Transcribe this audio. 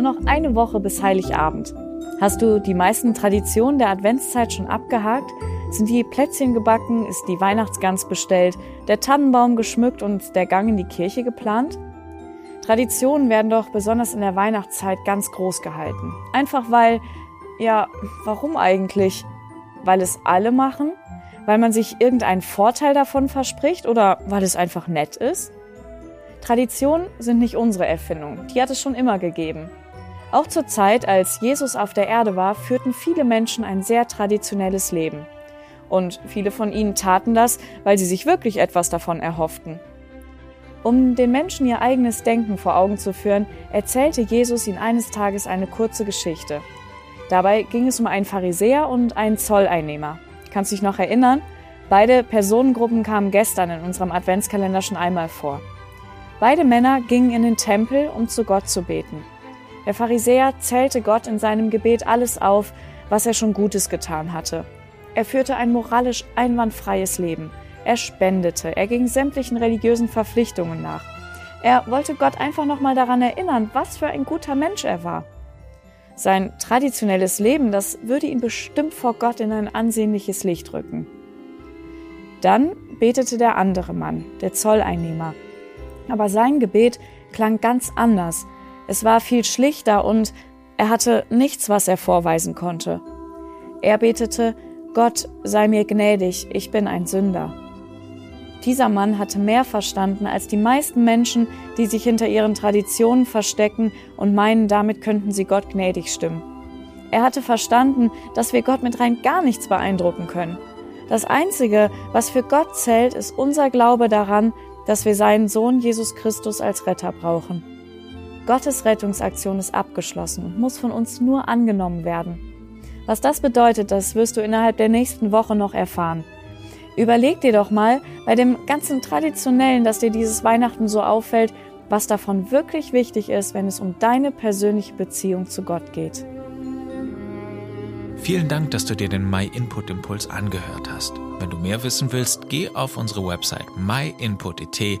Nur noch eine Woche bis Heiligabend. Hast du die meisten Traditionen der Adventszeit schon abgehakt? Sind die Plätzchen gebacken? Ist die Weihnachtsgans bestellt? Der Tannenbaum geschmückt und der Gang in die Kirche geplant? Traditionen werden doch besonders in der Weihnachtszeit ganz groß gehalten. Einfach weil, ja, warum eigentlich? Weil es alle machen? Weil man sich irgendeinen Vorteil davon verspricht oder weil es einfach nett ist? Traditionen sind nicht unsere Erfindung, die hat es schon immer gegeben. Auch zur Zeit, als Jesus auf der Erde war, führten viele Menschen ein sehr traditionelles Leben. Und viele von ihnen taten das, weil sie sich wirklich etwas davon erhofften. Um den Menschen ihr eigenes Denken vor Augen zu führen, erzählte Jesus ihnen eines Tages eine kurze Geschichte. Dabei ging es um einen Pharisäer und einen Zolleinnehmer. Kannst du dich noch erinnern? Beide Personengruppen kamen gestern in unserem Adventskalender schon einmal vor. Beide Männer gingen in den Tempel, um zu Gott zu beten. Der Pharisäer zählte Gott in seinem Gebet alles auf, was er schon Gutes getan hatte. Er führte ein moralisch einwandfreies Leben. Er spendete, er ging sämtlichen religiösen Verpflichtungen nach. Er wollte Gott einfach nochmal daran erinnern, was für ein guter Mensch er war. Sein traditionelles Leben, das würde ihn bestimmt vor Gott in ein ansehnliches Licht rücken. Dann betete der andere Mann, der Zolleinnehmer. Aber sein Gebet klang ganz anders. Es war viel schlichter und er hatte nichts, was er vorweisen konnte. Er betete, Gott sei mir gnädig, ich bin ein Sünder. Dieser Mann hatte mehr verstanden als die meisten Menschen, die sich hinter ihren Traditionen verstecken und meinen, damit könnten sie Gott gnädig stimmen. Er hatte verstanden, dass wir Gott mit rein gar nichts beeindrucken können. Das Einzige, was für Gott zählt, ist unser Glaube daran, dass wir seinen Sohn Jesus Christus als Retter brauchen. Gottes Rettungsaktion ist abgeschlossen und muss von uns nur angenommen werden. Was das bedeutet, das wirst du innerhalb der nächsten Woche noch erfahren. Überleg dir doch mal bei dem ganzen Traditionellen, dass dir dieses Weihnachten so auffällt, was davon wirklich wichtig ist, wenn es um deine persönliche Beziehung zu Gott geht. Vielen Dank, dass du dir den My Input Impuls angehört hast. Wenn du mehr wissen willst, geh auf unsere Website myinput.it